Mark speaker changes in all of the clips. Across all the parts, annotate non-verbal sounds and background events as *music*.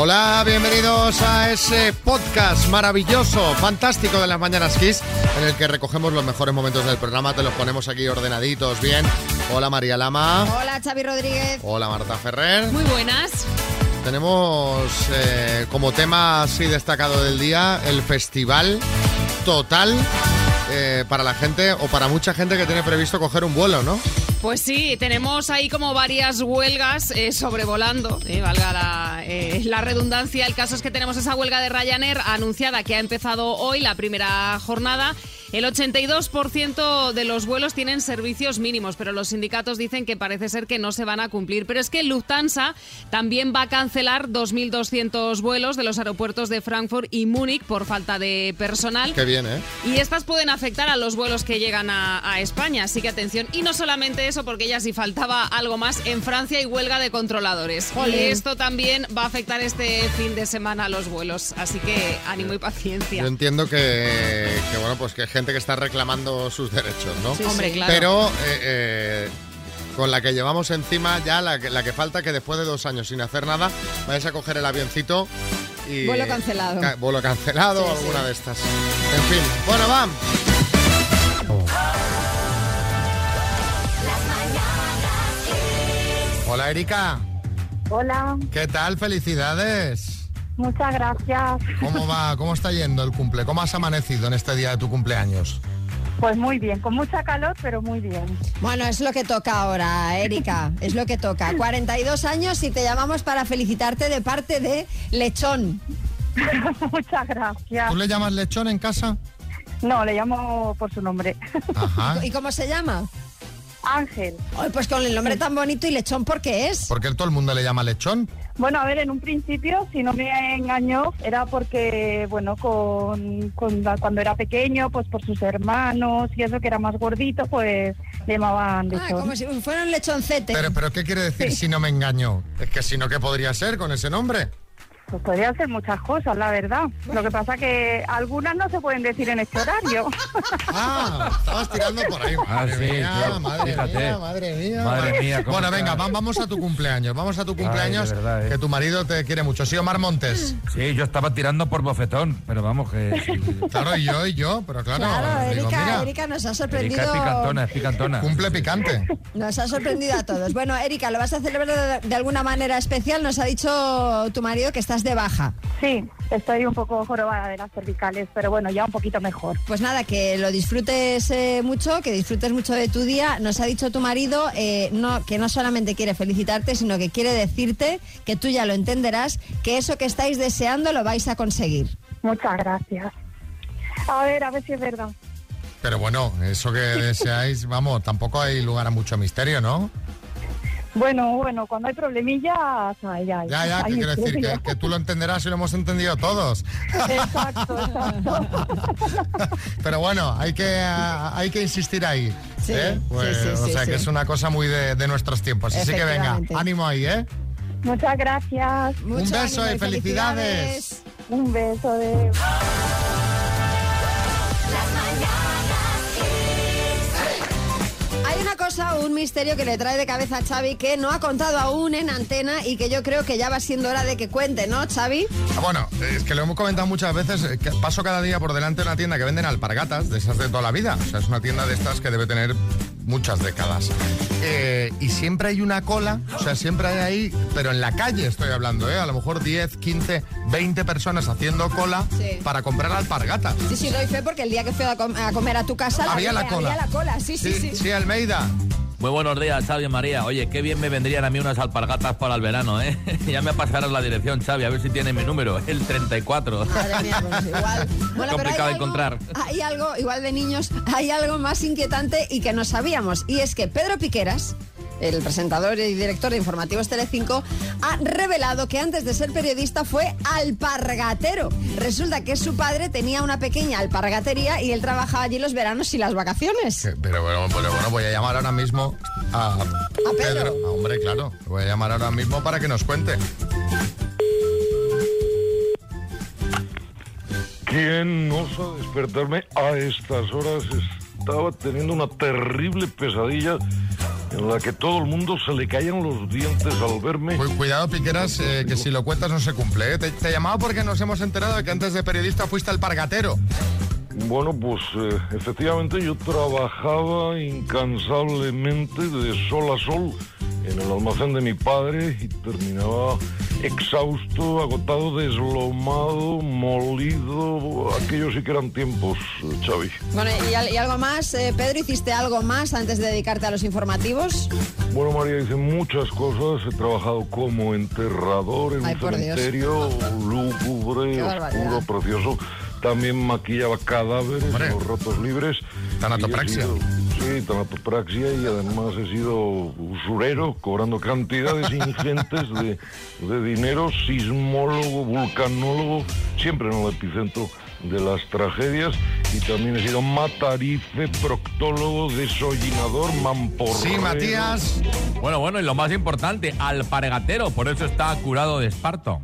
Speaker 1: Hola, bienvenidos a ese podcast maravilloso, fantástico de las Mañanas Kiss, en el que recogemos los mejores momentos del programa, te los ponemos aquí ordenaditos, bien. Hola María Lama.
Speaker 2: Hola Xavi Rodríguez.
Speaker 1: Hola Marta Ferrer.
Speaker 3: Muy buenas.
Speaker 1: Tenemos eh, como tema así destacado del día el festival total eh, para la gente o para mucha gente que tiene previsto coger un vuelo, ¿no?
Speaker 3: Pues sí, tenemos ahí como varias huelgas eh, sobrevolando, eh, valga eh, la redundancia. El caso es que tenemos esa huelga de Ryanair anunciada que ha empezado hoy, la primera jornada. El 82% de los vuelos tienen servicios mínimos, pero los sindicatos dicen que parece ser que no se van a cumplir. Pero es que Lufthansa también va a cancelar 2.200 vuelos de los aeropuertos de Frankfurt y Múnich por falta de personal.
Speaker 1: Qué bien, ¿eh?
Speaker 3: Y estas pueden afectar a los vuelos que llegan a, a España, así que atención. Y no solamente eso, porque ya si faltaba algo más, en Francia hay huelga de controladores. Y esto también va a afectar este fin de semana a los vuelos, así que ánimo y paciencia.
Speaker 1: Yo entiendo que, que, bueno, pues que gente que está reclamando sus derechos, ¿no?
Speaker 2: Sí,
Speaker 3: Hombre,
Speaker 2: sí.
Speaker 3: claro.
Speaker 1: Pero eh, eh, con la que llevamos encima ya, la, que- la que falta que después de dos años sin hacer nada, vayas a coger el avioncito y...
Speaker 2: Vuelo cancelado.
Speaker 1: ca- vuelo cancelado o alguna
Speaker 2: sí.
Speaker 1: de estas. En fin, bueno, vamos. Hola Erika,
Speaker 4: Hola,
Speaker 1: ¿qué tal? Felicidades.
Speaker 4: Muchas gracias.
Speaker 1: ¿Cómo va? ¿Cómo está yendo el cumple? ¿Cómo has amanecido en este día de tu cumpleaños?
Speaker 4: Pues muy bien, con mucha calor, pero muy bien.
Speaker 2: Bueno, es lo que toca ahora, Erika. Es lo que toca. 42 años y te llamamos para felicitarte de parte de Lechón. *laughs*
Speaker 4: muchas gracias.
Speaker 1: ¿Tú le llamas lechón en casa?
Speaker 4: No, le llamo por su nombre.
Speaker 1: Ajá.
Speaker 2: ¿Y cómo se llama?
Speaker 4: Ángel.
Speaker 2: Ay, pues con el nombre tan bonito y Lechón, ¿por qué es?
Speaker 1: ¿Por qué todo el mundo le llama lechón?
Speaker 4: Bueno, a ver, en un principio, si no me engañó, era porque, bueno, con, con la- cuando era pequeño, pues por sus hermanos y eso que era más gordito, pues le llamaban
Speaker 2: Ah,
Speaker 4: lechón.
Speaker 2: como si fuera un lechoncete.
Speaker 1: Pero, pero ¿qué quiere decir si no me engaño? Es que si no, ¿qué podría ser con ese nombre?
Speaker 4: Pues podría ser muchas cosas, la verdad. Lo que pasa que algunas no se pueden decir en este horario. *laughs*
Speaker 1: Ah, estabas tirando por ahí.
Speaker 5: Ah,
Speaker 1: Madre
Speaker 5: sí,
Speaker 1: mía,
Speaker 5: claro,
Speaker 1: madre mía, madre mía.
Speaker 5: Madre mía,
Speaker 1: Bueno, venga,
Speaker 5: está.
Speaker 1: va- vamos a tu cumpleaños. Vamos a tu cumpleaños,
Speaker 5: verdad, ¿eh?
Speaker 1: que tu marido te quiere mucho. Sí, Omar Montes.
Speaker 5: Sí, yo estaba tirando por bofetón, pero vamos que... sí.
Speaker 1: Claro, y yo, y yo, pero claro.
Speaker 2: Claro,
Speaker 1: digo,
Speaker 2: Erika,
Speaker 1: mira,
Speaker 2: Erika nos ha
Speaker 5: Erika
Speaker 2: sorprendido.
Speaker 5: es picantona, es picantona.
Speaker 1: cumple picante.
Speaker 2: Nos ha sorprendido a todos. Bueno, Erika, ¿lo vas a celebrar de, de alguna manera especial? Nos ha dicho tu marido que estás de baja.
Speaker 4: Sí, estoy un poco jorobada de las cervicales, pero bueno, ya un poquito mejor.
Speaker 2: Pues nada, que lo disfrutes eh, mucho, que disfrutes mucho de tu día. Nos ha dicho tu marido eh, no, que no solamente quiere felicitarte, sino que quiere decirte que tú ya lo entenderás, que eso que estáis deseando lo vais a conseguir.
Speaker 4: Muchas gracias. A ver, a ver si es verdad.
Speaker 1: Pero bueno, eso que deseáis, vamos, tampoco hay lugar a mucho misterio, ¿no?
Speaker 4: Bueno, bueno, cuando hay problemillas, ay, ay,
Speaker 1: Ya, ya, ¿qué quiero decir? *laughs* Que, tú lo entenderás y lo hemos entendido todos.
Speaker 4: Exacto, exacto. *laughs*
Speaker 1: Pero bueno, hay que, hay que insistir ahí.
Speaker 2: Sí,
Speaker 1: ¿eh? Pues,
Speaker 2: sí, sí,
Speaker 1: o sea
Speaker 2: sí.
Speaker 1: que es una cosa muy de, de nuestros tiempos. Así que venga, ánimo ahí, ¿eh?
Speaker 4: Muchas gracias.
Speaker 2: Mucho
Speaker 1: beso y felicidades.
Speaker 4: Un beso de...
Speaker 2: Un misterio que le trae de cabeza a Xavi que no ha contado aún en antena y que yo creo que ya va siendo hora de que cuente, ¿no, Xavi?
Speaker 1: Ah, Bueno, es que lo hemos comentado muchas veces, eh, que paso cada día por delante de una tienda que venden alpargatas, de esas de toda la vida. O sea, es una tienda de estas que debe tener muchas décadas. Eh, y siempre hay una cola, o sea, siempre hay ahí, pero en la calle estoy hablando, ¿eh? A lo mejor 10, 15, 20 personas haciendo cola
Speaker 2: Sí.
Speaker 1: para comprar alpargatas.
Speaker 2: Sí, sí, doy fe porque el día que fui a, com- a comer a tu casa la
Speaker 1: Había
Speaker 2: vi,
Speaker 1: la cola.
Speaker 2: Había la cola, sí, sí, sí.
Speaker 1: Sí, Almeida.
Speaker 6: Muy buenos días, Xavi y María. Oye, qué bien me vendrían a mí unas alpargatas para el verano, ¿eh? *laughs* ya me pasarás la dirección, Xavi, a ver si tiene mi número, el 34.
Speaker 2: Madre mía, pues igual. *laughs* Bueno, pero
Speaker 6: Complicado
Speaker 2: hay algo-
Speaker 6: encontrar.
Speaker 2: Hay algo, igual de niños, hay algo más inquietante y que no sabíamos. Y es que Pedro Piqueras, el presentador y director de Informativos Telecinco, ha revelado que antes de ser periodista fue alpargatero. Resulta que su padre tenía una pequeña alpargatería y él trabajaba allí los veranos y las vacaciones.
Speaker 1: Pero bueno, pero bueno, voy a llamar ahora mismo a,
Speaker 2: Pedro?
Speaker 1: Ah, hombre, claro. Voy a llamar ahora mismo para que nos cuente.
Speaker 7: ¿Quién osa despertarme a estas horas? Estaba teniendo una terrible pesadilla en la que todo el mundo se le caían los dientes al verme.
Speaker 1: Cu- cuidado, Piqueras, eh, que si lo cuentas no se cumple. ¿eh? Te, te llamaba porque nos hemos enterado de que antes de periodista fuiste al pargatero.
Speaker 7: Bueno, pues eh, efectivamente yo trabajaba incansablemente de sol a sol en el almacén de mi padre y terminaba exhausto, agotado, deslomado, molido. Aquellos sí que eran tiempos, Xavi.
Speaker 2: Bueno, ¿y, al- y algo más? Eh, Pedro, ¿hiciste algo más antes de dedicarte a los informativos?
Speaker 7: Bueno, María, hice muchas cosas. He trabajado como enterrador en
Speaker 2: Ay,
Speaker 7: un cementerio lúgubre, oscuro, precioso. También maquillaba cadáveres los ratos libres.
Speaker 1: Tanatopraxia.
Speaker 7: Y tanatopraxia y además he sido usurero, cobrando cantidades ingentes de, de dinero, sismólogo, vulcanólogo, siempre en el epicentro de las tragedias y también he sido matarife, proctólogo, desollinador, mamporrero.
Speaker 1: Sí, Matías.
Speaker 6: Bueno, bueno, y lo más importante, alpargatero, por eso está curado de esparto.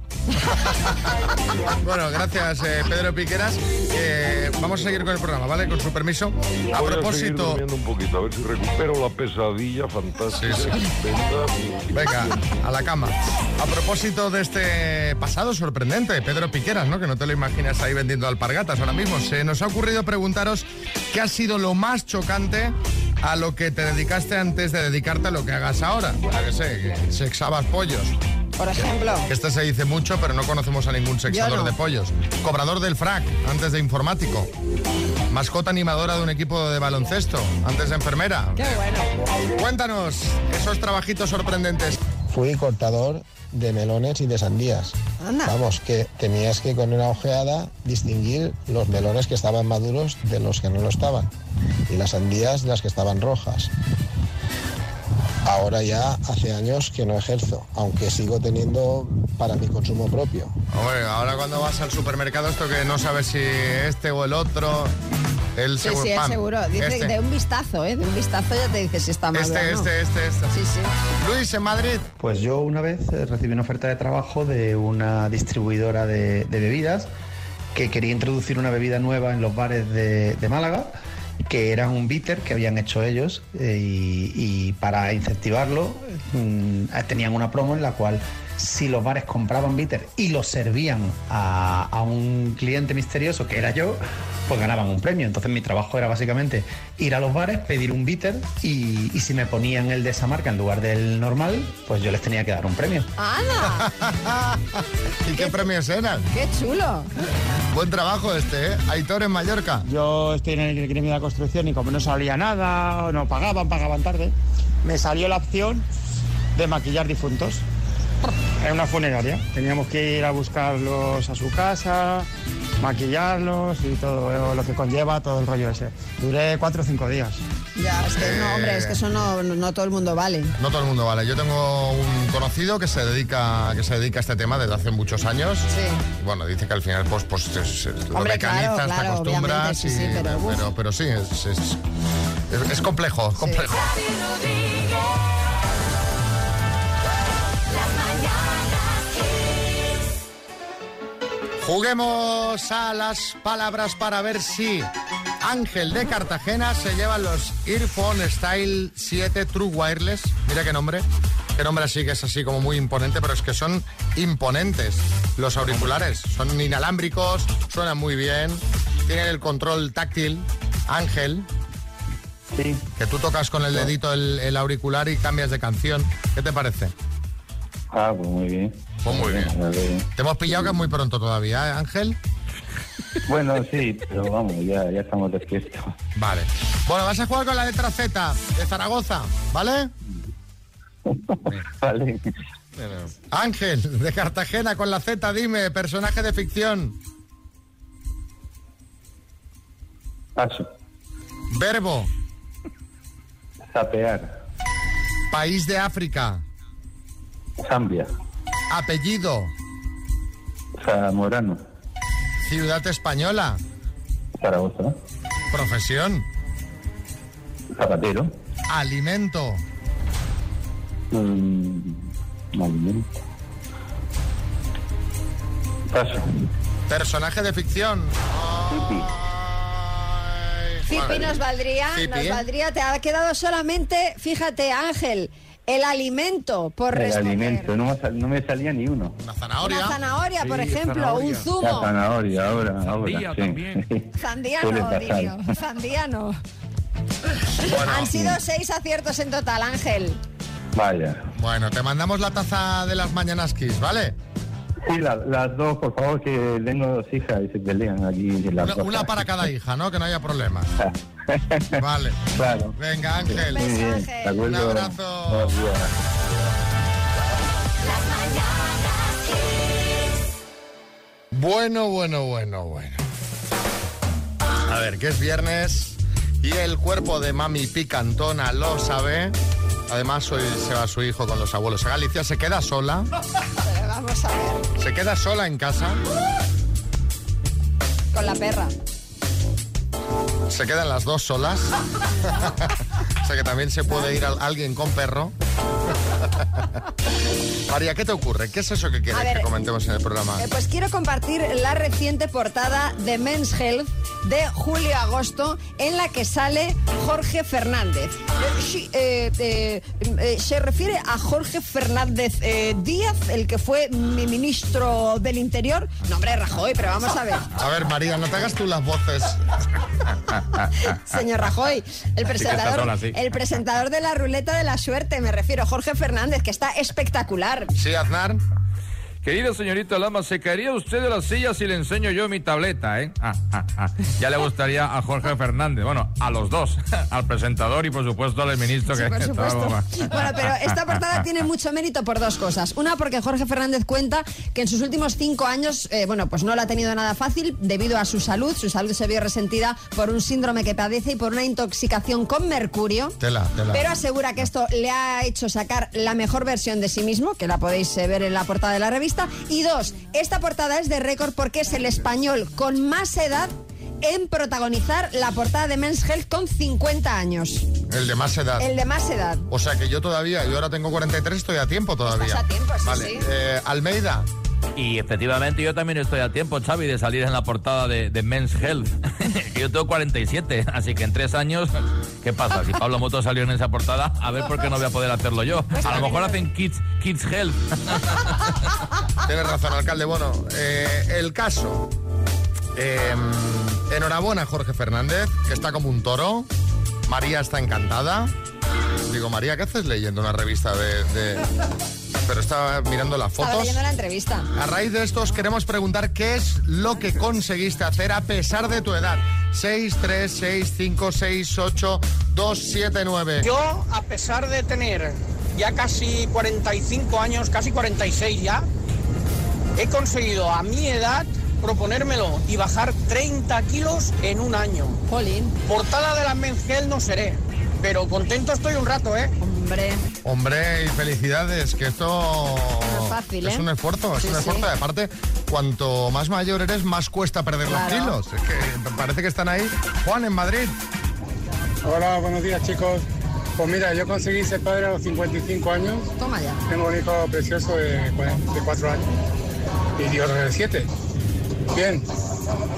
Speaker 1: Bueno, gracias, eh, Pedro Piqueras. Eh, vamos a seguir con el programa, ¿vale? Con su permiso. A
Speaker 7: Voy
Speaker 1: propósito.
Speaker 7: durmiendo un poquito, a ver si recupero la pesadilla fantástica.
Speaker 1: Sí, sí. Venga, a la cama. A propósito de este pasado sorprendente, Pedro Piqueras, ¿no? Que no te lo imaginas ahí vendiendo alpargatas ahora mismo. Se nos ha ocurrido preguntaros qué ha sido lo más chocante a lo que te dedicaste antes de dedicarte a lo que hagas ahora. Sé, que sexabas pollos.
Speaker 2: Por ejemplo.
Speaker 1: Que este se dice mucho, pero no conocemos a ningún sexador
Speaker 2: no.
Speaker 1: de pollos. Cobrador del frac, antes de informático. Mascota animadora de un equipo de baloncesto, antes de enfermera.
Speaker 2: Qué bueno.
Speaker 1: Cuéntanos esos trabajitos sorprendentes.
Speaker 8: Fui cortador de melones y de sandías.
Speaker 2: Anda.
Speaker 8: Vamos, que tenías que con una ojeada distinguir los melones que estaban maduros de los que no lo estaban. Y las sandías de las que estaban rojas. Ahora ya hace años que no ejerzo, aunque sigo teniendo para mi consumo propio.
Speaker 1: Hombre, ahora cuando vas al supermercado, esto que no sabes si este o el otro, el
Speaker 2: Sí,
Speaker 1: seguro.
Speaker 2: sí, es
Speaker 1: pam,
Speaker 2: seguro. Dice
Speaker 1: este,
Speaker 2: de un vistazo, ¿eh? De un vistazo ya te dice si está maduro
Speaker 1: este,
Speaker 2: o no.
Speaker 1: este, este, este.
Speaker 2: Sí, sí.
Speaker 1: Luis, en Madrid.
Speaker 9: Pues yo una vez eh, recibí una oferta de trabajo de una distribuidora de, de bebidas que quería introducir una bebida nueva en los bares de, de Málaga, que era un bitter que habían hecho ellos eh, y, para incentivarlo mm, tenían una promo en la cual si los bares compraban bitter y lo servían a, a un cliente misterioso que era yo, pues ganaban un premio. Entonces mi trabajo era básicamente ir a los bares, pedir un bitter y, y si me ponían el de esa marca en lugar del normal, pues yo les tenía que dar un premio.
Speaker 2: ¡Anda! *laughs*
Speaker 1: ¿Y qué premios eran?
Speaker 2: ¡Qué chulo!
Speaker 1: Buen trabajo este, ¿eh? Aitor en Mallorca.
Speaker 10: Yo estoy en el gremio de la construcción y como no salía nada, o no pagaban, pagaban tarde, me salió la opción de maquillar difuntos en una funeraria. Teníamos que ir a buscarlos a su casa, maquillarlos y todo lo que conlleva todo el rollo ese. Duré cuatro o cinco días.
Speaker 2: Ya, es que no, hombre, es que eso no, no todo el mundo vale.
Speaker 1: No todo el mundo vale. Yo tengo un conocido que se dedica, que se dedica a este tema desde hace muchos años.
Speaker 2: Sí.
Speaker 1: Bueno, dice que al final pues, pues es- es- lo
Speaker 2: Hombre,
Speaker 1: mecanizas,
Speaker 2: claro,
Speaker 1: te acostumbras.
Speaker 2: sí,
Speaker 1: y-
Speaker 2: sí, pero,
Speaker 1: pero, pero sí, es, es, es- es complejo, es Juguemos a las palabras para ver si Ángel de Cartagena se lleva los Earphone Style 7 True Wireless. Mira qué nombre. Qué nombre así que es así como muy imponente, pero es que son imponentes los auriculares. Son inalámbricos, suenan muy bien, tienen el control táctil. Ángel,
Speaker 9: Sí.
Speaker 1: que tú tocas con el dedito el, el auricular y cambias de canción. ¿Qué te parece?
Speaker 11: Ah, pues muy bien.
Speaker 1: Pues muy bien. Te hemos pillado que es muy pronto todavía, ¿eh, Ángel?
Speaker 11: Bueno, sí, pero vamos, ya, ya estamos despiertos.
Speaker 1: Vale. Bueno, vas a jugar con la letra Z de Zaragoza, ¿vale?
Speaker 11: Vale.
Speaker 1: Ángel, de Cartagena, con la Z, dime, personaje de ficción.
Speaker 11: Paso.
Speaker 1: Verbo,
Speaker 11: Zapear.
Speaker 1: país de África.
Speaker 11: Zambia.
Speaker 1: Apellido,
Speaker 11: Zamorano.
Speaker 1: ciudad española.
Speaker 11: Zaragoza.
Speaker 1: Profesión,
Speaker 11: Zapatero.
Speaker 1: alimento,
Speaker 11: Mm, alimento. Paso.
Speaker 1: personaje de ficción.
Speaker 11: Pipi.
Speaker 1: Ay.
Speaker 2: Zipi nos valdría,
Speaker 1: Zipi.
Speaker 2: nos valdría. Te ha quedado solamente, fíjate, Ángel, el alimento por
Speaker 11: El
Speaker 2: responder.
Speaker 11: alimento, no, me sal- no me salía ni uno.
Speaker 1: Una zanahoria.
Speaker 2: Una zanahoria, por ejemplo,
Speaker 5: zanahoria.
Speaker 2: un
Speaker 11: La
Speaker 2: zumo.
Speaker 11: zanahoria, ahora, ahora.
Speaker 5: Sandía
Speaker 11: sí.
Speaker 5: también. *laughs*
Speaker 2: Sandiano, Sandiano. *laughs*
Speaker 1: Bueno,
Speaker 2: Han sido seis aciertos en total, Ángel.
Speaker 11: Vaya.
Speaker 1: bueno, te mandamos la taza de las mañanas Kiss, ¿vale?
Speaker 11: Sí, la- las dos, por favor, que tengo dos hijas y se pelean aquí. Las
Speaker 1: Una,
Speaker 11: dos.
Speaker 1: una para cada hija, ¿no? Que no haya problemas. *laughs* Vale.
Speaker 11: claro.
Speaker 1: Venga, Ángel.
Speaker 11: Bien, de.
Speaker 1: Un abrazo. Bueno, bueno, bueno, bueno. A ver, que es viernes y el cuerpo de mami picantona lo sabe. Además, hoy se va su hijo con los abuelos a Galicia. Se queda sola. *laughs*
Speaker 2: Pero vamos a ver,
Speaker 1: Se queda sola en casa.
Speaker 2: con la perra.
Speaker 1: Se quedan las dos solas. *laughs* o sea que también se puede ir a alguien con perro. *laughs* María, ¿qué te ocurre? ¿Qué es eso que quieres
Speaker 2: ver,
Speaker 1: que comentemos en el programa?
Speaker 2: Eh, pues quiero compartir la reciente portada de Men's Health de julio-agosto en la que sale Jorge Fernández. Eh, eh, se refiere a Jorge Fernández Díaz, el que fue mi ministro del Interior. No, hombre, Rajoy, pero vamos a ver. *laughs*
Speaker 1: A ver, María, no te hagas tú las voces. *laughs*
Speaker 2: Señor Rajoy, el presentador, el presentador de la ruleta de la suerte, me refiero, Jorge Fernández, que está espectacular.
Speaker 1: Sí, Aznar.
Speaker 5: Querido señorito Lama, ¿se caería usted de la silla si le enseño yo mi tableta, eh? Ah, ah, ah. Ya le gustaría a Jorge Fernández, bueno, a los dos, *laughs* al presentador y por supuesto al ministro
Speaker 2: Sí,
Speaker 5: que
Speaker 2: por supuesto.
Speaker 5: estaba-
Speaker 2: Bueno, pero esta portada tiene mucho mérito por dos cosas. Una, porque Jorge Fernández cuenta que en sus últimos cinco años, eh, bueno, pues no lo ha tenido nada fácil debido a su salud. Su salud se vio resentida por un síndrome que padece y por una intoxicación con mercurio.
Speaker 1: Tela, tela.
Speaker 2: Pero asegura que esto le ha hecho sacar la mejor versión de sí mismo, que la podéis eh, ver en la portada de la revista. Y dos, esta portada es de récord porque es el español con más edad en protagonizar la portada de Men's Health con 50 años.
Speaker 1: El de más edad.
Speaker 2: El de más edad.
Speaker 1: O sea que yo todavía, yo ahora tengo 43, estoy a tiempo todavía.
Speaker 2: Estás a tiempo, sí,
Speaker 1: Vale.
Speaker 2: sí.
Speaker 1: eh, Almeida.
Speaker 6: Y efectivamente yo también estoy a tiempo, Xavi, de salir en la portada de, de Men's Health. *laughs* que yo tengo 47, así que en tres años, ¿qué pasa? Si Pablo Moto salió en esa portada, a ver por qué no voy a poder hacerlo yo.
Speaker 2: Pues
Speaker 6: A lo mejor hacen Kids, kids Health. *laughs*
Speaker 1: Tienes razón, alcalde. Bueno, eh, el caso. Eh, enhorabuena, Jorge Fernández, que está como un toro. María está encantada. Digo, María, ¿qué haces leyendo una revista de...? de- Pero estaba mirando las
Speaker 2: Estaba
Speaker 1: fotos.
Speaker 2: leyendo la entrevista.
Speaker 1: A raíz de esto os queremos preguntar qué es lo que conseguiste hacer a pesar de tu edad. 6, 3, 6, 5, 6, 8, 2, 7, 9.
Speaker 12: Yo, a pesar de tener ya casi 45 años, casi 46 ya, he conseguido a mi edad proponérmelo y bajar 30 kilos en un año.
Speaker 2: Jolín,
Speaker 12: Portada de la Mengel no seré, pero contento estoy un rato, ¿eh?
Speaker 2: Hombre.
Speaker 1: Hombre, y felicidades, que esto
Speaker 2: No es fácil,
Speaker 1: es
Speaker 2: ¿eh?
Speaker 1: un esfuerzo, es
Speaker 2: Sí,
Speaker 1: un
Speaker 2: sí.
Speaker 1: esfuerzo. Y aparte, cuanto más mayor eres, más cuesta perder
Speaker 2: Claro.
Speaker 1: los kilos. Es que parece que están ahí. Juan, en Madrid.
Speaker 10: Hola, buenos días chicos. Pues mira, yo conseguí ser padre a los 55 años.
Speaker 2: Toma ya.
Speaker 10: Tengo un hijo precioso de, de 4 años y Dios de 7. Bien,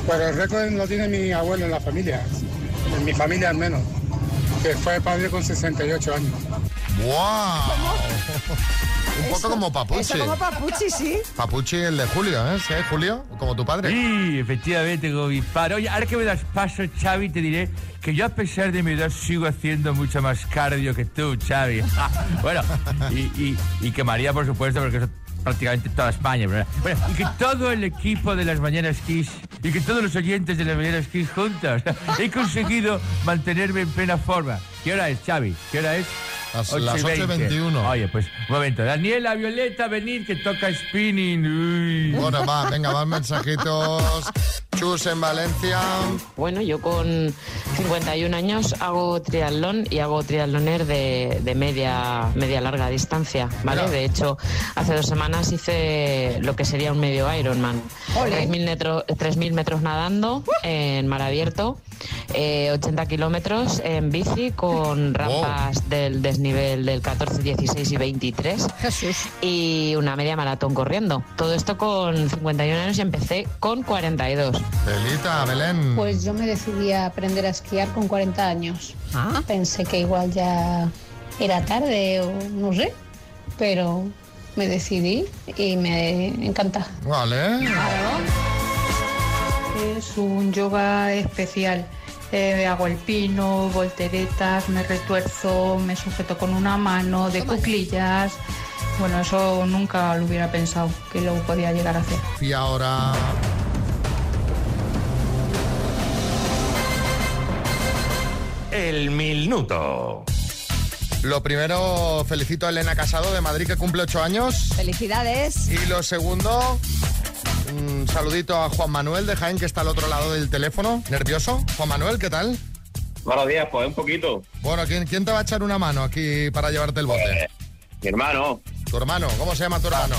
Speaker 10: pero el récord lo tiene mi abuelo en la familia, en mi familia al menos, que fue padre con 68 años.
Speaker 1: ¡Wow! Un poco como Papuchi.
Speaker 2: Eso como Papuchi, sí.
Speaker 1: Papuchi, el de Julio, ¿eh? ¿Sí, Julio? Como tu padre.
Speaker 5: Sí, efectivamente, como mi padre. Oye, ahora que me das paso, Xavi, te diré que yo a pesar de mi edad sigo haciendo mucho más cardio que tú, Xavi. *laughs* bueno, y, y- y que María, por supuesto, porque eso prácticamente toda España, ¿verdad? Bueno, y que todo el equipo de las Mañanas Kiss y que todos los oyentes de las Mañanas Kiss juntos *laughs* he conseguido mantenerme en plena forma. ¿Qué hora es, Xavi? ¿Qué hora es?
Speaker 1: Las- las 8 y
Speaker 5: 20.
Speaker 1: 21.
Speaker 5: Oye, pues, un momento. Daniela, Violeta, venid, que toca spinning. Uy.
Speaker 1: Bueno, va, venga, van mensajitos. Chus en Valencia.
Speaker 13: Bueno, yo con 51 años hago triatlón y hago triatloner de, de media, media larga distancia, ¿vale?
Speaker 1: Mira.
Speaker 13: De hecho, hace dos semanas hice lo que sería un medio Ironman.
Speaker 2: Ole.
Speaker 13: 3.000 metros, 3.000 metros nadando en mar abierto eh, 80 kilómetros en bici con rampas del desnivel del 14, 16 y 23. Y una media maratón corriendo. Todo esto con 51 años y empecé con 42.
Speaker 1: Pelita, Belén.
Speaker 14: Pues yo me decidí a aprender a esquiar con 40 años. Pensé que igual ya era tarde o no sé, pero me decidí y me encanta.
Speaker 1: Vale.
Speaker 14: Es un yoga especial. Eh, hago el pino, volteretas, me retuerzo, me sujeto con una mano, de cuclillas. Bueno, eso nunca lo hubiera pensado que lo podía llegar a hacer.
Speaker 1: Y ahora.
Speaker 15: El minuto.
Speaker 1: Lo primero, felicito a Elena Casado de Madrid que cumple ocho años.
Speaker 2: Felicidades.
Speaker 1: Y lo segundo, un saludito a Juan Manuel de Jaén que está al otro lado del teléfono. ¿Nervioso? Juan Manuel, ¿qué tal?
Speaker 16: Buenos días, pues un poquito.
Speaker 1: Bueno, ¿quién, quién te va a echar una mano aquí para llevarte el bote?
Speaker 16: Mi hermano.
Speaker 1: ¿Tu hermano? ¿Cómo se llama tu hermano?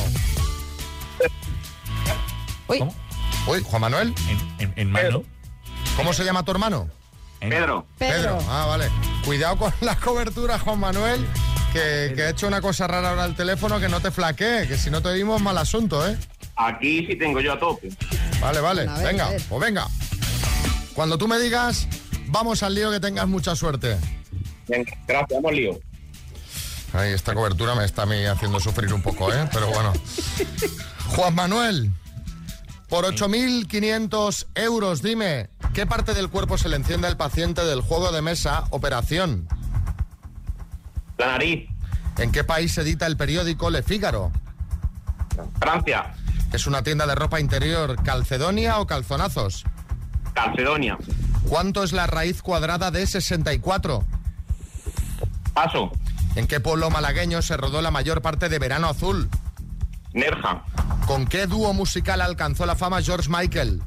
Speaker 2: Uy.
Speaker 1: Uy, Juan Manuel.
Speaker 5: En, en mano.
Speaker 1: ¿Cómo se llama tu hermano?
Speaker 16: Pedro.
Speaker 1: Pedro. Ah, vale. Cuidado con la cobertura, Juan Manuel, que, que ha hecho una cosa rara ahora al teléfono que no te flaquee, que si no te oímos mal asunto, ¿eh?
Speaker 16: Aquí sí tengo yo a tope.
Speaker 1: Vale, vale.
Speaker 16: Bueno, a ver,
Speaker 1: venga, pues venga. Cuando tú me digas, vamos al lío que tengas mucha suerte.
Speaker 16: Venga, gracias, vamos al lío.
Speaker 1: Ay, esta cobertura me está a mí haciendo sufrir un poco, ¿eh? Pero bueno. Juan Manuel, por 8.500 euros, dime, ¿qué parte del cuerpo se le enciende al paciente del juego de mesa Operación?
Speaker 16: La nariz.
Speaker 1: ¿En qué país se edita el periódico Le Figaro?
Speaker 16: Francia.
Speaker 1: ¿Es una tienda de ropa interior Calcedonia o Calzonazos?
Speaker 16: Calcedonia.
Speaker 1: ¿Cuánto es la raíz cuadrada de 64?
Speaker 16: Paso.
Speaker 1: ¿En qué pueblo malagueño se rodó la mayor parte de Verano Azul?
Speaker 16: Nerja.
Speaker 1: ¿Con qué dúo musical alcanzó la fama George Michael?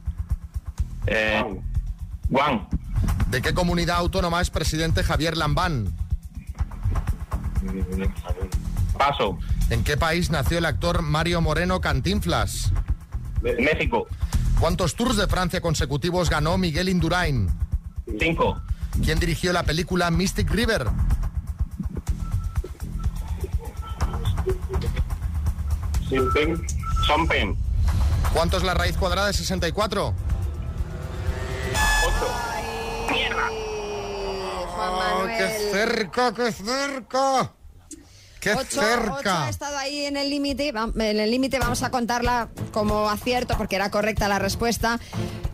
Speaker 16: Eh, Juan.
Speaker 1: ¿De qué comunidad autónoma es presidente Javier Lambán?
Speaker 16: Paso.
Speaker 1: ¿En qué país nació el actor Mario Moreno Cantinflas?
Speaker 16: México.
Speaker 1: ¿Cuántos tours de Francia consecutivos ganó Miguel Indurain?
Speaker 16: Cinco.
Speaker 1: ¿Quién dirigió la película Mystic River?
Speaker 16: Sompen.
Speaker 1: ¿Cuánto es la raíz cuadrada de 64? Oh, ¡Qué cerca, qué cerca! ¡Qué
Speaker 2: Ocho, ocho
Speaker 1: cerca!
Speaker 2: ha estado ahí en el límite. En el límite vamos a contarla como acierto porque era correcta la respuesta.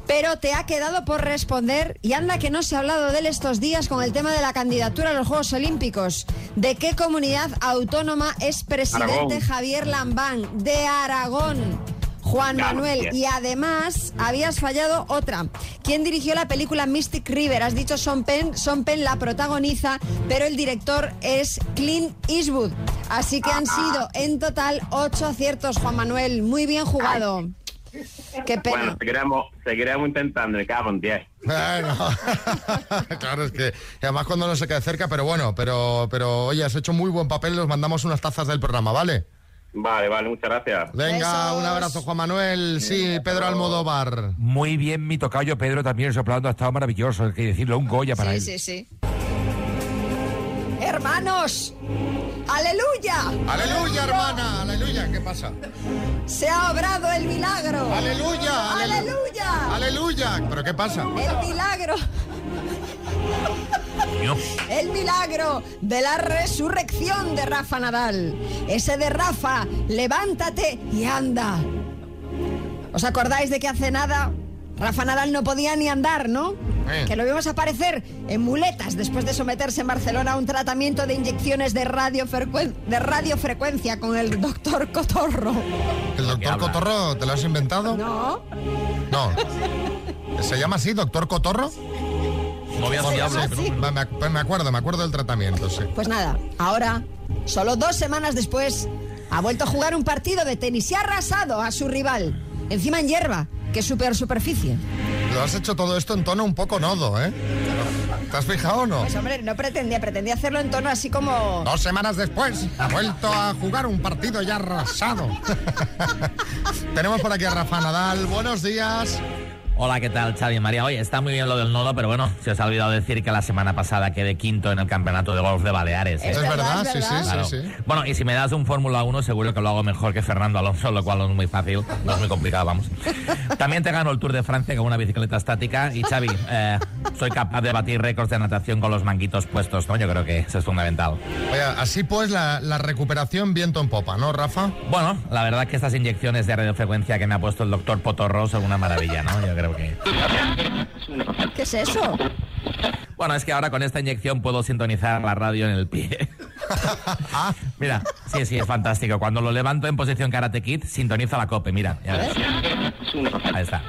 Speaker 2: Pero te ha quedado por responder y anda que no se ha hablado de él estos días con el tema de la candidatura a los Juegos Olímpicos. ¿De qué comunidad autónoma es presidente
Speaker 17: Aragón.
Speaker 2: Javier Lambán? De Aragón. Juan
Speaker 17: Claro,
Speaker 2: Manuel,
Speaker 17: bien.
Speaker 2: y además habías fallado otra. ¿Quién dirigió la película Mystic River? Has dicho Son Penn, Son Penn la protagoniza, pero el director es Clint Eastwood. Así que han sido en total ocho aciertos, Juan Manuel. Muy bien jugado. Qué pena.
Speaker 16: Bueno, seguiremos, seguiremos intentando, me cago en 10.
Speaker 1: Bueno, *laughs* claro, es que además cuando no se quede cerca, pero bueno, pero, pero oye, has hecho muy buen papel, los mandamos unas tazas del programa, ¿vale?
Speaker 16: Vale, vale, muchas gracias.
Speaker 1: Venga, un abrazo, Juan Manuel. Sí, Pedro Almodóvar.
Speaker 5: Muy bien, mi tocayo Pedro también soplando, ha estado maravilloso, hay que decirlo, un Goya para
Speaker 2: Sí,
Speaker 5: él.
Speaker 2: sí, sí. Hermanos, aleluya.
Speaker 1: Aleluya, hermana, aleluya. ¿Qué pasa?
Speaker 2: Se ha obrado el milagro.
Speaker 1: Aleluya, alelu-
Speaker 2: Aleluya.
Speaker 1: Aleluya. ¿Pero qué pasa?
Speaker 2: El milagro. El milagro de la resurrección de Rafa Nadal. Ese de Rafa, levántate y anda. ¿Os acordáis de que hace nada Rafa Nadal no podía ni andar, no?
Speaker 1: Eh.
Speaker 2: Que lo vimos aparecer en muletas después de someterse en Barcelona a un tratamiento de inyecciones de, radiofrecuen- de radiofrecuencia con el doctor Cotorro.
Speaker 1: ¿El doctor Cotorro te lo has inventado?
Speaker 2: No.
Speaker 1: No. ¿Se llama así, doctor Cotorro?
Speaker 6: Movía
Speaker 1: Sí,
Speaker 6: diablo.
Speaker 1: sí. Me, me- me acuerdo, me acuerdo del tratamiento, sí.
Speaker 2: Pues nada, ahora, solo dos semanas después, ha vuelto a jugar un partido de tenis y ha arrasado a su rival. Encima en hierba, que es su peor superficie.
Speaker 1: Lo has hecho todo esto en tono un poco nodo, ¿eh? ¿Te has fijado o no?
Speaker 2: Pues hombre, no pretendía, pretendía hacerlo en tono así como...
Speaker 1: Dos semanas después, ha vuelto a jugar un partido ya arrasado. *laughs* Tenemos por aquí a Rafa Nadal. Buenos días.
Speaker 6: Hola, ¿qué tal, Xavi y María? Oye, está muy bien lo del nodo, pero bueno, se os ha olvidado decir que la semana pasada quedé quinto en el campeonato de golf de Baleares. ¿eh?
Speaker 1: Es verdad, sí, sí,
Speaker 6: Claro.
Speaker 1: sí, sí.
Speaker 6: Bueno, y si me das un Fórmula 1, seguro que lo hago mejor que Fernando Alonso, lo cual no es muy fácil, no es muy complicado, vamos. También te gano el Tour de Francia con una bicicleta estática. Y Xavi, eh, soy capaz de batir récords de natación con los manguitos puestos, ¿no? Yo creo que eso es fundamental.
Speaker 1: Oye, así pues la, la recuperación viento en popa, ¿no, Rafa?
Speaker 6: Bueno, la verdad que estas inyecciones de radiofrecuencia que me ha puesto el doctor Potorro son una maravilla, ¿no? Yo creo que...
Speaker 2: ¿Qué es eso?
Speaker 6: Bueno, es que ahora con esta inyección puedo sintonizar la radio en el pie. *laughs* mira, sí, sí, es fantástico. Cuando lo levanto en posición Karate Kid, sintoniza la cope, mira. ya ves. Ahí está.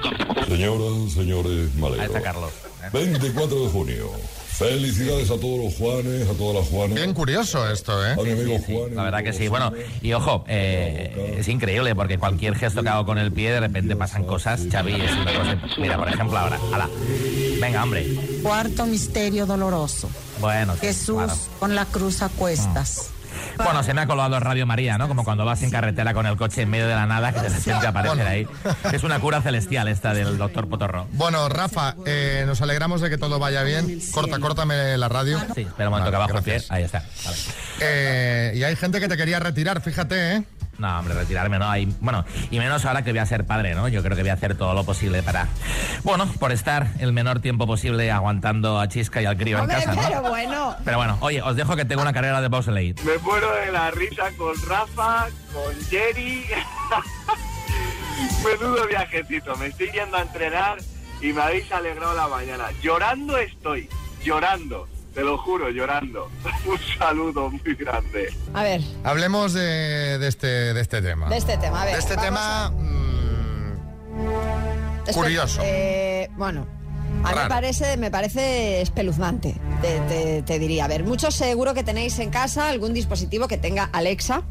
Speaker 17: Señoras, señores, me alegro.
Speaker 6: Ahí está Carlos.
Speaker 17: 24 de junio. Felicidades a todos los Juanes, a todas las Juanes.
Speaker 1: Bien curioso esto, ¿eh?
Speaker 17: A mi amigo Juan.
Speaker 6: La verdad que sí. Bueno, y ojo, eh, es increíble porque cualquier gesto que hago con el pie, de repente pasan cosas. Xavi es una cosa... Mira, por ejemplo, ahora. Ala. Venga, hombre.
Speaker 18: Cuarto misterio doloroso.
Speaker 6: Bueno, sí,
Speaker 18: Jesús
Speaker 6: claro.
Speaker 18: con la cruz a cuestas.
Speaker 6: Bueno, se me ha colado Radio María, ¿no? Como cuando vas en carretera con el coche en medio de la nada, que de repente aparece ahí. Es una cura celestial esta del doctor Potorro.
Speaker 1: Bueno, Rafa, eh, nos alegramos de que todo vaya bien. Corta, córtame la radio.
Speaker 6: Sí, espera un momento que
Speaker 1: Vale,
Speaker 6: bajo el pie. Ahí está. Vale.
Speaker 1: Eh, y hay gente que te quería retirar, fíjate, ¿eh?
Speaker 6: No, hombre, retirarme no. Hay, bueno, y menos ahora que voy a ser padre, ¿no? Yo creo que voy a hacer todo lo posible para. Bueno, por estar el menor tiempo posible aguantando a Chisca y al crío en casa, ¿no?
Speaker 2: pero bueno.
Speaker 6: Pero bueno, oye, os dejo que tengo una carrera de bobsleigh.
Speaker 16: Me muero de la risa con Rafa, con Jerry. *laughs* Menudo viajecito. Me estoy yendo a entrenar y me habéis alegrado la mañana. Llorando estoy, llorando. Te lo juro, llorando. *laughs* Un saludo muy grande.
Speaker 2: A ver,
Speaker 1: Hablemos de, de este, de este tema.
Speaker 2: de este tema. A ver,
Speaker 1: De este tema
Speaker 2: a-
Speaker 1: curioso.
Speaker 2: Eh, bueno, a mí me parece, me parece espeluznante, te, te- te diría. A ver, muchos seguro que tenéis en casa algún dispositivo que tenga Alexa,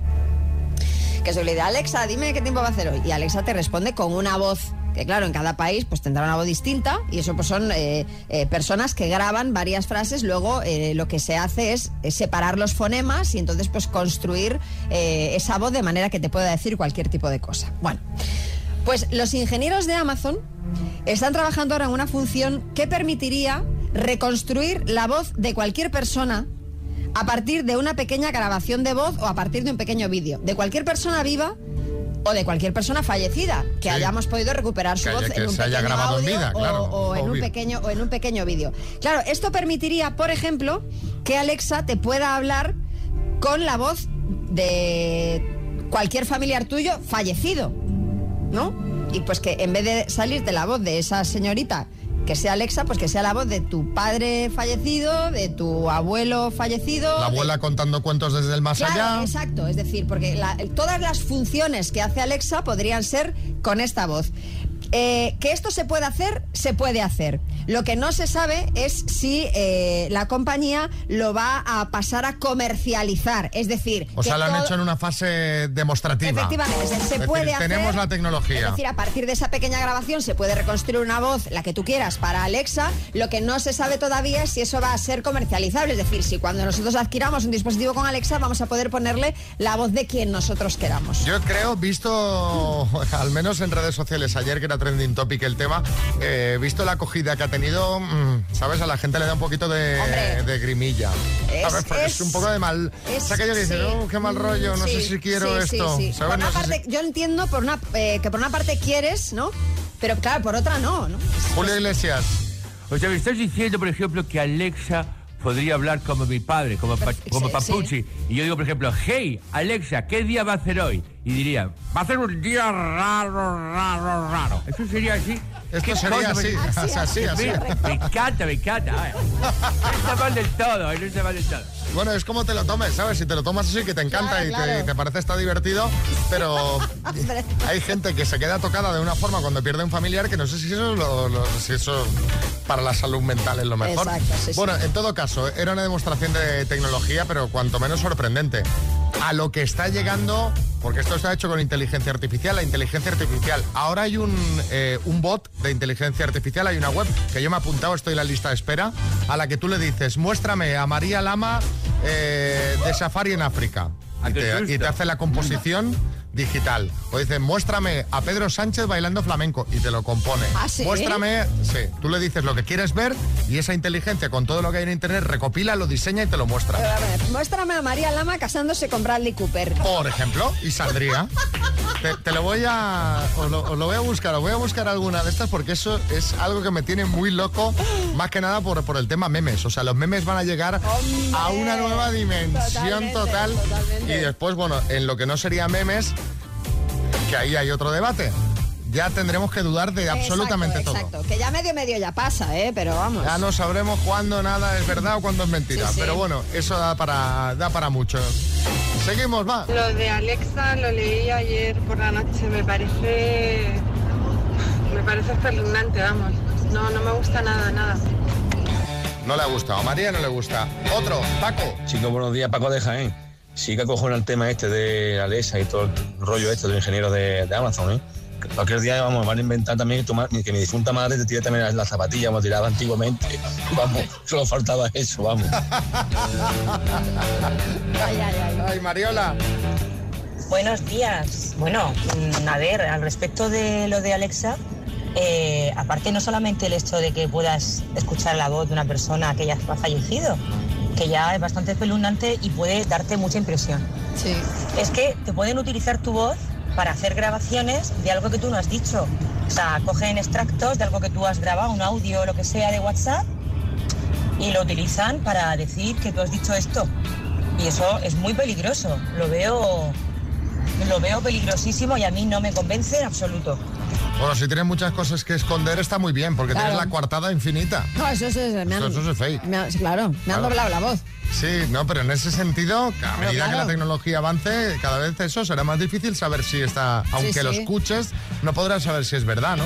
Speaker 2: que se le dice, Alexa, dime qué tiempo va a hacer hoy. Y Alexa te responde con una voz que claro, en cada país pues tendrá una voz distinta y eso pues son eh, eh, personas que graban varias frases, luego eh, lo que se hace es, separar los fonemas y entonces pues construir esa voz de manera que te pueda decir cualquier tipo de cosa. Bueno, pues los ingenieros de Amazon están trabajando ahora en una función que permitiría reconstruir la voz de cualquier persona a partir de una pequeña grabación de voz o a partir de un pequeño vídeo. De cualquier persona viva o de cualquier persona fallecida que
Speaker 1: Sí.
Speaker 2: hayamos podido recuperar su
Speaker 1: Que haya-
Speaker 2: voz
Speaker 1: que
Speaker 2: en un
Speaker 1: se haya
Speaker 2: pequeño
Speaker 1: en
Speaker 2: o, o un pequeño o en un pequeño vídeo. Claro, esto permitiría, por ejemplo, que Alexa te pueda hablar con la voz de cualquier familiar tuyo fallecido, ¿no? Y pues que en vez de salirte la voz de esa señorita que sea Alexa, pues que sea la voz de tu padre fallecido, de tu abuelo fallecido.
Speaker 1: La
Speaker 2: de-
Speaker 1: abuela contando cuentos desde el más
Speaker 2: Claro,
Speaker 1: allá.
Speaker 2: exacto. Es decir, porque la- todas las funciones que hace Alexa podrían ser con esta voz. Eh, que esto se puede hacer, se puede hacer. Lo que no se sabe es si eh, la compañía lo va a pasar a comercializar. Es decir,
Speaker 1: O sea, lo han hecho en una fase demostrativa.
Speaker 2: Efectivamente, se, se
Speaker 1: Es decir,
Speaker 2: puede hacer.
Speaker 1: Tenemos la tecnología.
Speaker 2: Es decir, a partir de esa pequeña grabación se puede reconstruir una voz, la que tú quieras, para Alexa. Lo que no se sabe todavía es si eso va a ser comercializable. Es decir, si cuando nosotros adquiramos un dispositivo con Alexa vamos a poder ponerle la voz de quien nosotros queramos.
Speaker 1: Yo creo, visto, *laughs* al menos en redes sociales ayer, que era trending topic el tema, eh, visto la acogida que ha tenido, mm, ¿sabes? A la gente le da un poquito de,
Speaker 2: Hombre.
Speaker 1: de grimilla.
Speaker 2: Es-
Speaker 1: ¿Sabes? Porque es,
Speaker 2: es-
Speaker 1: un poco de mal.
Speaker 2: es-
Speaker 1: o sea, que yo dice,
Speaker 2: sí.
Speaker 1: oh, qué mal rollo, no
Speaker 2: Sí,
Speaker 1: sé si quiero
Speaker 2: sí,
Speaker 1: esto.
Speaker 2: Por una
Speaker 1: No sé si-
Speaker 2: parte, Yo entiendo por una, eh, que por una parte quieres, ¿no? Pero claro, por otra no, ¿no?
Speaker 1: Julio Iglesias.
Speaker 5: O sea, me estás diciendo, por ejemplo, que Alexa podría hablar como mi padre, como, pa- como
Speaker 2: sí,
Speaker 5: Papuchi. Y yo digo, por ejemplo, hey, Alexa, ¿qué día va a hacer hoy? Y diría, va a ser un día raro, raro, raro. Eso sería así.
Speaker 1: Esto
Speaker 5: ¿Qué
Speaker 1: sería
Speaker 5: cosa?
Speaker 1: así,
Speaker 5: Me- *laughs*
Speaker 1: así, así.
Speaker 5: Me, me encanta, me encanta. No está mal del todo, no está mal del todo.
Speaker 1: Bueno, es como te lo tomes, ¿sabes? Si te lo tomas así, que te encanta
Speaker 2: Claro,
Speaker 1: y, te,
Speaker 2: claro.
Speaker 1: y te parece está divertido, pero *laughs* hay gente que se queda tocada de una forma cuando pierde un familiar que no sé si eso, es lo- lo- si eso para la salud mental es lo mejor.
Speaker 2: Exacto, sí, sí.
Speaker 1: bueno, en todo caso, era una demostración de tecnología, pero cuanto menos sorprendente. A lo que está llegando, porque esto está hecho con inteligencia artificial, la inteligencia artificial. Ahora hay un, eh, un bot de inteligencia artificial, hay una web que yo me he apuntado, estoy en la lista de espera, a la que tú le dices, muéstrame a María Lama eh, de safari en África.
Speaker 5: Ah,
Speaker 1: Y te,
Speaker 5: susto.
Speaker 1: y te hace la composición digital. O dice, muéstrame a Pedro Sánchez bailando flamenco y te lo compone.
Speaker 2: ¿Ah, sí?
Speaker 1: Muéstrame, sí, tú le dices lo que quieres ver y esa inteligencia con todo lo que hay en internet recopila, lo diseña y te lo muestra.
Speaker 2: A ver, muéstrame a María Lama casándose con Bradley Cooper.
Speaker 1: Por ejemplo, y saldría. Te, te lo voy a. Os lo, os lo voy a buscar, os voy a buscar alguna de estas porque eso es algo que me tiene muy loco, más que nada por, por el tema memes. O sea, los memes van a llegar a una nueva dimensión
Speaker 2: Totalmente,
Speaker 1: total.
Speaker 2: totalmente.
Speaker 1: Y después, bueno, en lo que no sería memes, que ahí hay otro debate. Ya tendremos que dudar de absolutamente
Speaker 2: exacto,
Speaker 1: todo.
Speaker 2: Exacto, que ya medio medio ya pasa, ¿eh? Pero vamos.
Speaker 1: Ya no sabremos cuándo nada es verdad o cuándo es mentira.
Speaker 2: Sí, sí.
Speaker 1: Pero bueno, eso da para, da para mucho. Seguimos, va.
Speaker 19: Lo de Alexa lo leí ayer por la noche, me parece. Me parece espeluznante, vamos. No, no me gusta nada, nada.
Speaker 1: No le ha gustado. A María no le gusta. Otro, Paco.
Speaker 20: Chicos, buenos días, Paco de Jaén. Sí que acojona el tema este de Alexa y todo el rollo este de los ingenieros de, de Amazon, ¿eh? Cualquier día vamos, van a inventar también que, mi difunta madre te tire también las, las zapatillas como tiraba antiguamente. Vamos, solo faltaba eso, vamos.
Speaker 2: Ay, ay, ay.
Speaker 1: Ay, Mariola.
Speaker 21: Buenos días. Bueno, mm, a ver, al respecto de lo de Alexa, eh, aparte no solamente el hecho de que puedas escuchar la voz de una persona que ya ha fallecido, que ya es bastante espeluznante y puede darte mucha impresión.
Speaker 2: Sí.
Speaker 21: Es que te pueden utilizar tu voz para hacer grabaciones de algo que tú no has dicho. O sea, cogen extractos de algo que tú has grabado, un audio o lo que sea de WhatsApp, y lo utilizan para decir que tú has dicho esto. Y eso es muy peligroso. Lo veo, lo veo peligrosísimo y a mí no me convence en absoluto.
Speaker 1: Bueno, si tienes muchas cosas que esconder está muy bien, porque
Speaker 2: Claro.
Speaker 1: tienes la coartada infinita.
Speaker 2: No, eso, es- me han,
Speaker 1: Eso- eso es fake.
Speaker 2: me claro, me han doblado la voz.
Speaker 1: Sí, no, pero en ese sentido, a medida que la tecnología avance, cada vez eso será más difícil saber si está, aunque lo
Speaker 2: sí.
Speaker 1: escuches, no podrás saber si es verdad, ¿no?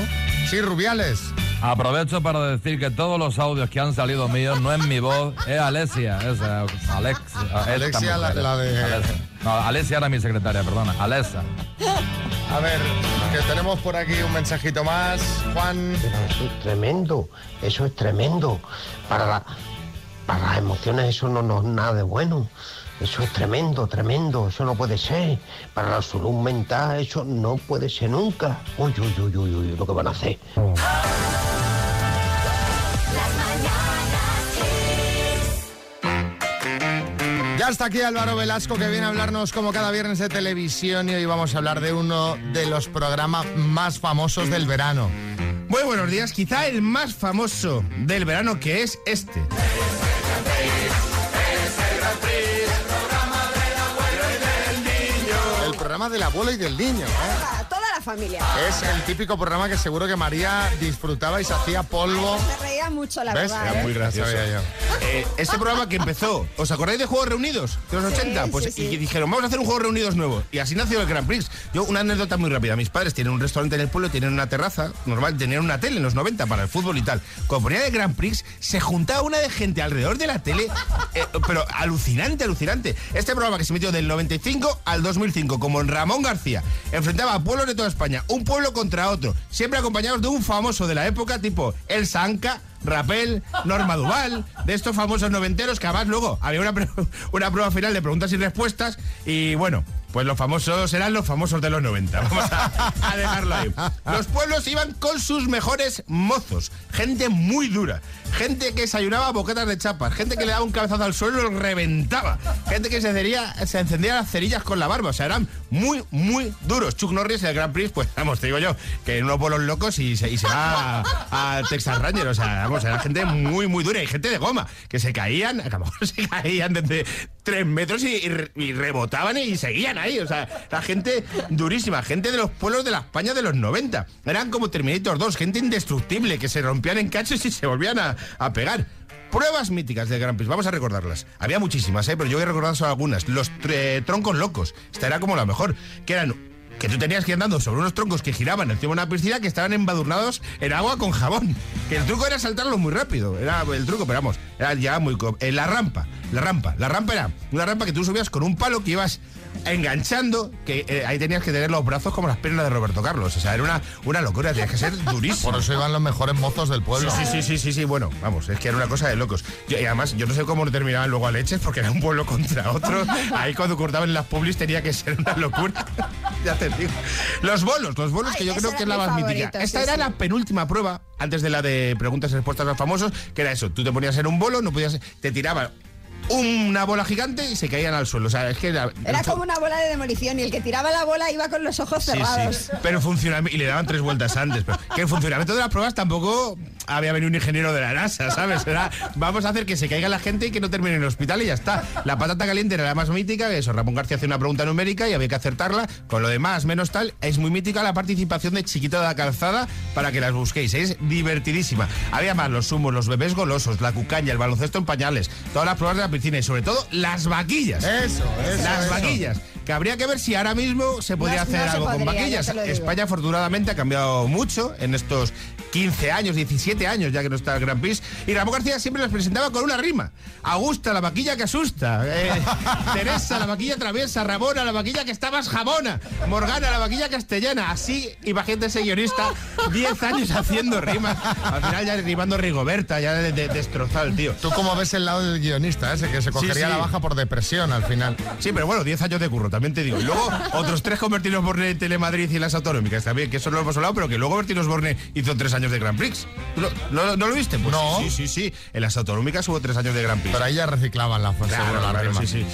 Speaker 1: Sí, Rubiales.
Speaker 6: Aprovecho para decir que todos los audios que han salido míos no es mi voz, es Alesia. Es eh, Alex, esta
Speaker 1: Alexia, la-
Speaker 6: mujer.
Speaker 1: la de-.
Speaker 6: No, Alesia era mi secretaria, perdona. Alexa.
Speaker 1: A ver, que tenemos por aquí un mensajito más. Juan.
Speaker 22: Eso es tremendo, eso es tremendo. Para, la- para las emociones eso no, no es nada de bueno. Eso es tremendo, tremendo, eso no puede ser. Para la salud mental eso no puede ser nunca. Uy, uy, uy, uy, uy, lo que van a hacer.
Speaker 1: Ya está aquí Álvaro Velasco que viene a hablarnos como cada viernes de televisión y hoy vamos a hablar de uno de los programas más famosos del verano.
Speaker 23: Muy buenos días, quizá el más famoso del verano que es este.
Speaker 1: El programa del abuelo y del niño. ¿eh?
Speaker 2: Toda la familia.
Speaker 1: Es el típico programa que seguro que María disfrutaba y se hacía polvo.
Speaker 2: Reía mucho, la
Speaker 1: ¿Ves?
Speaker 2: verdad.
Speaker 1: Era
Speaker 2: ¿eh?
Speaker 1: muy gracioso.
Speaker 23: Eh, este programa que empezó, ¿os acordáis de Juegos Reunidos de los
Speaker 2: Sí,
Speaker 23: 80? Pues
Speaker 2: sí, sí.
Speaker 23: y dijeron, vamos a hacer un Juegos Reunidos nuevo. Y así nació el Grand Prix. Yo, una anécdota muy rápida. Mis padres tienen un restaurante en el pueblo, tienen una terraza, normal, tenían una tele en los 90 para el fútbol y tal. Cuando ponían el Grand Prix, se juntaba una de gente alrededor de la tele, *laughs* eh, pero alucinante, alucinante. Este programa que se emitió del 95 al 2005, como en Ramón García, enfrentaba a pueblos de toda España, un pueblo contra otro, siempre acompañados de un famoso de la época, tipo El Sanca, Rapel, Norma Duval, de estos famosos noventeros que además luego había una, *laughs* una prueba final de preguntas y respuestas y bueno, pues los famosos eran los famosos de los 90. Vamos a, dejarlo ahí. Los pueblos iban con sus mejores mozos, gente muy dura, gente que desayunaba boquetas de chapas, gente que le daba un cabezazo al suelo y lo reventaba, gente que se, encendía las cerillas con la barba, o sea, eran muy, muy duros. Chuck Norris, el Grand Prix, pues *laughs* vamos, te digo yo, que en unos bolos locos y se, y se va a Texas Ranger, o sea, vamos, era gente muy, muy dura y gente de goma, que se caían, a lo mejor *laughs* se caían desde tres metros y, y re- y rebotaban y seguían ahí, o sea, la gente durísima, gente de los pueblos de la España de los 90. Eran como Terminator 2, gente indestructible, que se rompían en cachos y se volvían a, a pegar. Pruebas míticas del Grand Prix, vamos a recordarlas. Había muchísimas, ¿eh? pero yo voy a recordar solo algunas. Los troncos locos, esta era como la mejor, que eran que tú tenías que ir andando sobre unos troncos que giraban encima de una piscina que estaban embadurnados en agua con jabón. Que el truco era saltarlos muy rápido. Era el truco, pero vamos, era ya muy... eh, la rampa, la rampa. La rampa era una rampa que tú subías con un palo que ibas enganchando, que eh, ahí tenías que tener los brazos como las piernas de Roberto Carlos. O sea, era una, una locura, tenías que ser *laughs* durísimo.
Speaker 1: Por eso iban los mejores mozos del pueblo.
Speaker 23: Sí, sí, sí, sí, sí, bueno, vamos, es que era una cosa de locos. Yo- y además, yo no sé cómo terminaban luego a leches, porque era un pueblo contra otro. Ahí cuando cortaban las publis tenía que ser una locura. *laughs* ya te digo. Los bolos, los bolos que yo creo que es la más mítica. Esta
Speaker 2: sí,
Speaker 23: era
Speaker 2: sí.
Speaker 23: la penúltima prueba, antes de la de preguntas y respuestas a los famosos, que era eso. Tú te ponías en un bolo, no podías. Te tiraban una bola gigante y se caían al suelo. O sea, es que era.
Speaker 2: Era como una bola de demolición y el que tiraba la bola iba con los ojos cerrados.
Speaker 23: sí. Pero funcionamiento. Y le daban tres vueltas antes. Pero que el funcionamiento de las pruebas tampoco había venido un ingeniero de la NASA, ¿sabes? Era, vamos a hacer que se caiga la gente y que no termine en el hospital y ya está. La patata caliente era la más mítica, eso, Ramón García hace una pregunta numérica y había que acertarla. Con lo demás, menos tal, es muy mítica la participación de Chiquito de la Calzada para que las busquéis. Es divertidísima. Había más los zumos, los bebés golosos, la cucaña, el baloncesto en pañales, todas las pruebas de la piscina y sobre todo las vaquillas.
Speaker 1: Eso, eso,
Speaker 23: Las
Speaker 1: eso.
Speaker 23: vaquillas. Que habría que ver si ahora mismo se podría
Speaker 2: No-
Speaker 23: hacer
Speaker 2: no
Speaker 23: algo con vaquillas. España afortunadamente ha cambiado mucho en estos 15 años, 17 años ya que no está el Gran Prix. Y Ramón García siempre las presentaba con una rima. Augusta, la vaquilla que asusta. Eh, *laughs* Teresa, la vaquilla traviesa. Ramona, la vaquilla que está más jamona. Morgana, la vaquilla castellana. Así, imagínate ese guionista, 10 años haciendo rimas. Al final ya rimando Rigoberta, ya de, de- destrozado el tío.
Speaker 1: Tú cómo ves el lado del guionista, ese que se cogería
Speaker 23: sí.
Speaker 1: la baja por depresión al final.
Speaker 23: Sí, pero bueno, 10 años de curro, también te digo. Y luego otros tres con Bertino Borne en Telemadrid y las autonómicas también, que eso lo hemos hablado, pero que luego Bertino Borne hizo tres años de Grand Prix. ¿Tú ¿No, no- no lo viste? Pues
Speaker 1: No.
Speaker 23: Sí, sí, sí. En las autonómicas hubo tres años de Grand Prix.
Speaker 1: Pero ahí ya reciclaban la fuerza
Speaker 23: Claro,
Speaker 1: la
Speaker 23: claro, sí, sí.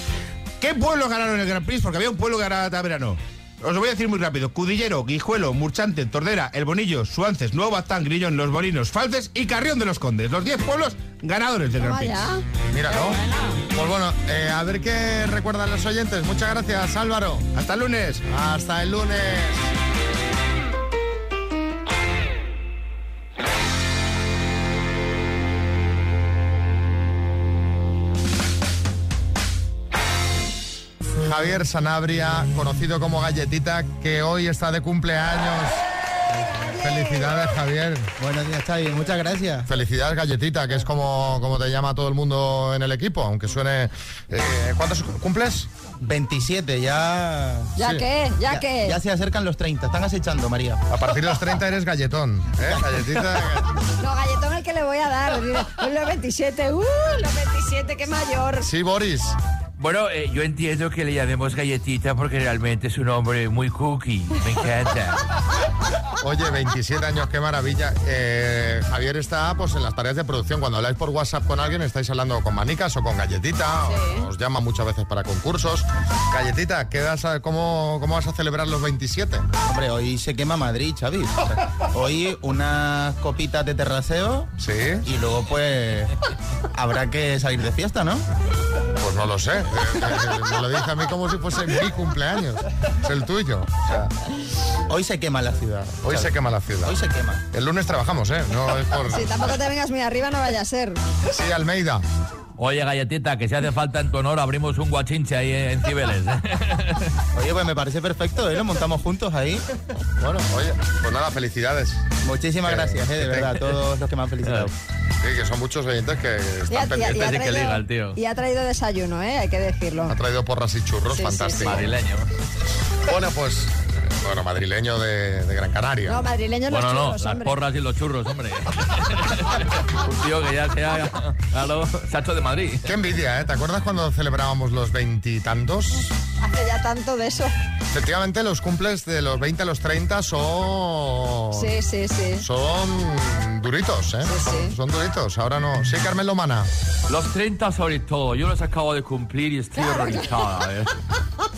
Speaker 23: ¿Qué pueblos ganaron el Grand Prix? Porque había un pueblo que ganaba verano. Os lo voy a decir muy rápido. Cudillero, Guijuelo, Murchante, Tordera, El Bonillo, Suances, Nuevo Batán, Grillón, Los Bolinos, Falces y Carrión de los Condes. Los 10 pueblos ganadores del Grand Prix.
Speaker 1: Míralo. Pues bueno, eh, a ver qué recuerdan los oyentes. Muchas gracias, Álvaro.
Speaker 23: Hasta el lunes.
Speaker 1: Hasta el lunes. Javier Sanabria, conocido como Galletita, que hoy está de cumpleaños. Felicidades, Javier.
Speaker 24: Buenos días, Xavi. Muchas gracias.
Speaker 1: Felicidades, Galletita, que es como, como te llama todo el mundo en el equipo, aunque suene... eh, ¿Cuántos cumples?
Speaker 24: 27, ya...
Speaker 2: ¿Ya
Speaker 1: Sí.
Speaker 2: qué? ¿Ya, qué?
Speaker 24: Ya se acercan los 30. Están acechando, María.
Speaker 1: A partir de los 30 eres galletón, ¿eh? Galletita... *laughs*
Speaker 2: No, galletón el que le voy a dar. Los 27, ¡uh! Los 27, qué mayor.
Speaker 1: Sí, Boris.
Speaker 5: Bueno, eh, yo entiendo que le llamemos galletita porque realmente es un hombre muy cookie. Me encanta. *laughs*
Speaker 1: Oye, 27 años, qué maravilla. Eh, Javier está pues en las tareas de producción. Cuando habláis por WhatsApp con alguien, estáis hablando con manicas o con galletita. o- os llama muchas veces para concursos. Galletita, ¿qué vas a- cómo, ¿cómo vas a celebrar los 27?
Speaker 24: Hombre, hoy se quema Madrid, Xavi. O sea, hoy unas copitas de terraceo.
Speaker 1: Sí.
Speaker 24: Y luego, pues, habrá que salir de fiesta, ¿no?
Speaker 1: Pues no lo sé. Eh, eh, me lo dice a mí como si fuese mi cumpleaños. Es el tuyo. O sea,
Speaker 24: Hoy se quema la ciudad.
Speaker 1: hoy se quema la ciudad.
Speaker 24: Hoy se quema.
Speaker 1: El lunes trabajamos, ¿eh? No es por...
Speaker 2: Si tampoco te vengas muy arriba, no vaya a ser.
Speaker 1: Sí, Almeida.
Speaker 6: Oye, galletita, que si hace falta en tu honor, abrimos un guachinche ahí en Cibeles. *laughs*
Speaker 24: Oye, pues me parece perfecto, ¿eh? Lo montamos juntos ahí.
Speaker 1: Bueno, oye, pues nada, felicidades.
Speaker 24: Muchísimas
Speaker 1: Que-
Speaker 24: gracias, ¿eh?
Speaker 1: que
Speaker 24: De verdad, a todos los que me han felicitado. *laughs*
Speaker 1: Sí, que son muchos oyentes que están pendientes.
Speaker 6: sí que
Speaker 2: traído-
Speaker 6: liga el tío.
Speaker 2: Y ha traído desayuno, ¿eh? Hay que decirlo.
Speaker 1: Ha traído porras y churros,
Speaker 2: Sí, sí,
Speaker 1: fantástico.
Speaker 6: Madrileño.
Speaker 1: Bueno, pues, eh, bueno, madrileño de, de Gran Canaria.
Speaker 2: No, madrileños los
Speaker 6: Bueno, no,
Speaker 2: churros,
Speaker 6: las
Speaker 2: hombre.
Speaker 6: porras y los churros, hombre. *laughs* Un tío que ya se ha, claro, se ha hecho de Madrid.
Speaker 1: Qué envidia, ¿eh? ¿Te acuerdas cuando celebrábamos los veintitantos?
Speaker 2: Hace ya tanto de eso.
Speaker 1: Efectivamente, los cumples de los 20 a los 30 son...
Speaker 2: Sí, sí, sí.
Speaker 1: Son duritos, ¿eh?
Speaker 2: Sí,
Speaker 1: son,
Speaker 2: sí.
Speaker 1: son duritos. Ahora no. Sí, Carmen Lomana.
Speaker 5: Los 30 sobre todo, yo los acabo de cumplir y estoy horrorizada. ¿eh? *laughs*